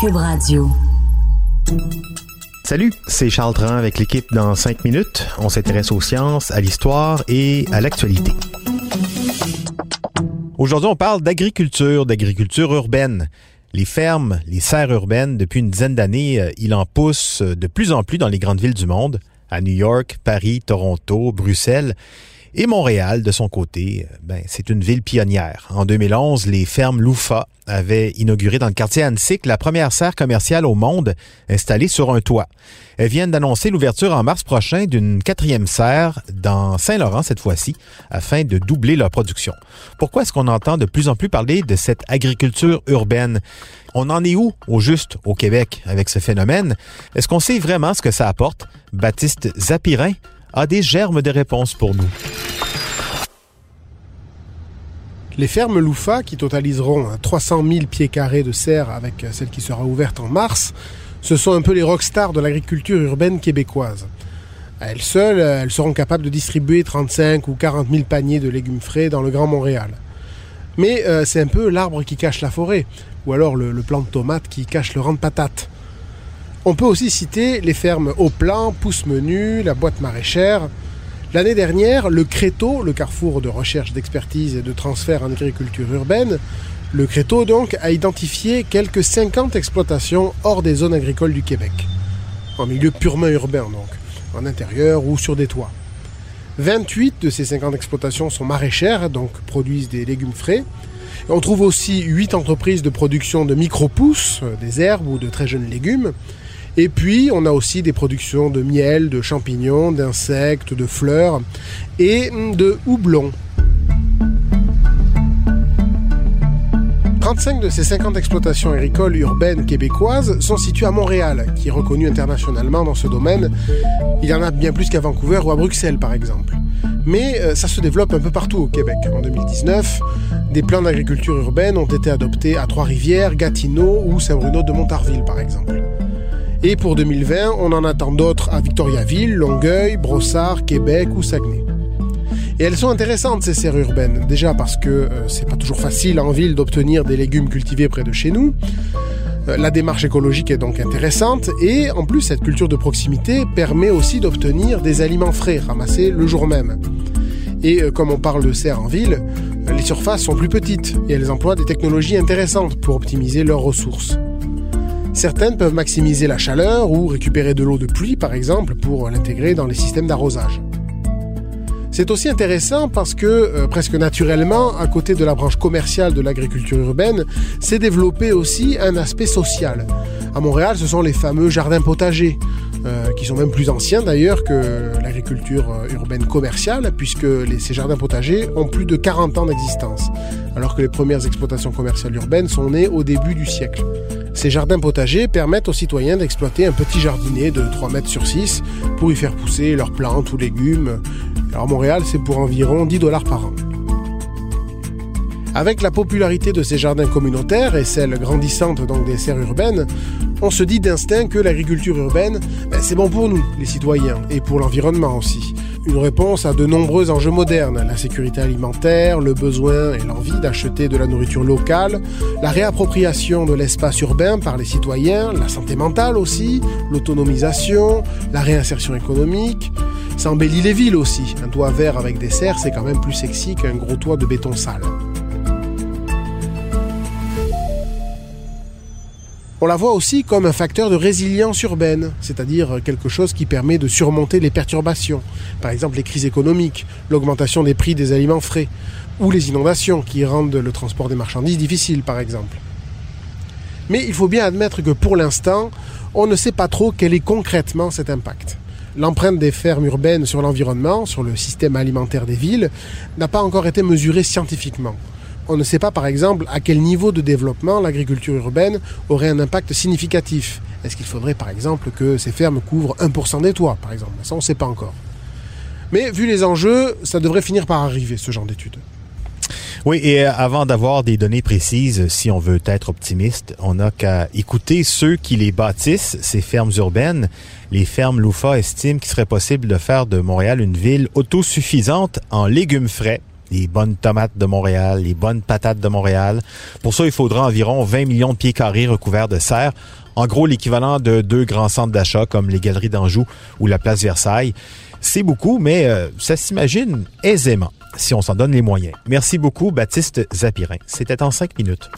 Cube Radio. Salut, c'est Charles Tran avec l'équipe dans 5 minutes. On s'intéresse aux sciences, à l'histoire et à l'actualité. Aujourd'hui, on parle d'agriculture, d'agriculture urbaine. Les fermes, les serres urbaines, depuis une dizaine d'années, euh, il en pousse de plus en plus dans les grandes villes du monde, à New York, Paris, Toronto, Bruxelles. Et Montréal, de son côté, euh, ben, c'est une ville pionnière. En 2011, les fermes Loufa avaient inauguré dans le quartier Annecy la première serre commerciale au monde installée sur un toit. Elles viennent d'annoncer l'ouverture en mars prochain d'une quatrième serre dans Saint-Laurent cette fois-ci, afin de doubler leur production. Pourquoi est-ce qu'on entend de plus en plus parler de cette agriculture urbaine? On en est où, au juste, au Québec, avec ce phénomène? Est-ce qu'on sait vraiment ce que ça apporte? Baptiste Zapirin a des germes de réponse pour nous. Les fermes Loufa, qui totaliseront 300 000 pieds carrés de serre avec celle qui sera ouverte en mars, ce sont un peu les rockstars de l'agriculture urbaine québécoise. À elles seules, elles seront capables de distribuer 35 ou 40 000 paniers de légumes frais dans le Grand Montréal. Mais euh, c'est un peu l'arbre qui cache la forêt, ou alors le, le plant de tomate qui cache le rang de patate. On peut aussi citer les fermes Au Plan, Pousse Menu, la boîte maraîchère, L'année dernière, le Créto, le carrefour de recherche, d'expertise et de transfert en agriculture urbaine, le donc a identifié quelques 50 exploitations hors des zones agricoles du Québec, en milieu purement urbain donc, en intérieur ou sur des toits. 28 de ces 50 exploitations sont maraîchères, donc produisent des légumes frais. On trouve aussi 8 entreprises de production de micro-pousses, euh, des herbes ou de très jeunes légumes, et puis, on a aussi des productions de miel, de champignons, d'insectes, de fleurs et de houblon. 35 de ces 50 exploitations agricoles urbaines québécoises sont situées à Montréal, qui est reconnu internationalement dans ce domaine. Il y en a bien plus qu'à Vancouver ou à Bruxelles, par exemple. Mais euh, ça se développe un peu partout au Québec. En 2019, des plans d'agriculture urbaine ont été adoptés à Trois-Rivières, Gatineau ou Saint-Bruno de Montarville, par exemple. Et pour 2020, on en attend d'autres à Victoriaville, Longueuil, Brossard, Québec ou Saguenay. Et elles sont intéressantes ces serres urbaines, déjà parce que euh, c'est pas toujours facile en ville d'obtenir des légumes cultivés près de chez nous. Euh, la démarche écologique est donc intéressante et en plus cette culture de proximité permet aussi d'obtenir des aliments frais ramassés le jour même. Et euh, comme on parle de serres en ville, les surfaces sont plus petites et elles emploient des technologies intéressantes pour optimiser leurs ressources. Certaines peuvent maximiser la chaleur ou récupérer de l'eau de pluie, par exemple, pour l'intégrer dans les systèmes d'arrosage. C'est aussi intéressant parce que, euh, presque naturellement, à côté de la branche commerciale de l'agriculture urbaine, s'est développé aussi un aspect social. À Montréal, ce sont les fameux jardins potagers, euh, qui sont même plus anciens d'ailleurs que l'agriculture euh, urbaine commerciale, puisque ces jardins potagers ont plus de 40 ans d'existence, alors que les premières exploitations commerciales urbaines sont nées au début du siècle. Ces jardins potagers permettent aux citoyens d'exploiter un petit jardinet de 3 mètres sur 6 pour y faire pousser leurs plantes ou légumes. Alors Montréal, c'est pour environ 10 dollars par an. Avec la popularité de ces jardins communautaires et celle grandissante donc des serres urbaines, on se dit d'instinct que l'agriculture urbaine, ben, c'est bon pour nous, les citoyens, et pour l'environnement aussi une réponse à de nombreux enjeux modernes, la sécurité alimentaire, le besoin et l'envie d'acheter de la nourriture locale, la réappropriation de l'espace urbain par les citoyens, la santé mentale aussi, l'autonomisation, la réinsertion économique. Ça embellit les villes aussi. Un toit vert avec des serres, c'est quand même plus sexy qu'un gros toit de béton sale. On la voit aussi comme un facteur de résilience urbaine, c'est-à-dire quelque chose qui permet de surmonter les perturbations, par exemple les crises économiques, l'augmentation des prix des aliments frais, ou les inondations qui rendent le transport des marchandises difficile, par exemple. Mais il faut bien admettre que pour l'instant, on ne sait pas trop quel est concrètement cet impact. L'empreinte des fermes urbaines sur l'environnement, sur le système alimentaire des villes, n'a pas encore été mesurée scientifiquement on ne sait pas par exemple à quel niveau de développement l'agriculture urbaine aurait un impact significatif. Est-ce qu'il faudrait par exemple que ces fermes couvrent 1% des toits, par exemple? Ça, on ne sait pas encore. Mais vu les enjeux, ça devrait finir par arriver, ce genre d'études. Oui, et euh, avant d'avoir des données précises, si on veut être optimiste, on n'a qu'à écouter ceux qui les bâtissent, ces fermes urbaines. Les fermes Loufa estiment qu'il serait possible de faire de Montréal une ville autosuffisante en légumes frais les bonnes tomates de Montréal, les bonnes patates de Montréal. Pour ça, il faudra environ 20 millions de pieds carrés recouverts de serre. En gros, l'équivalent de deux grands centres d'achat comme les Galeries d'Anjou ou la Place Versailles. C'est beaucoup, mais euh, ça s'imagine aisément si on s'en donne les moyens. Merci beaucoup, Baptiste Zapirin. C'était en cinq minutes.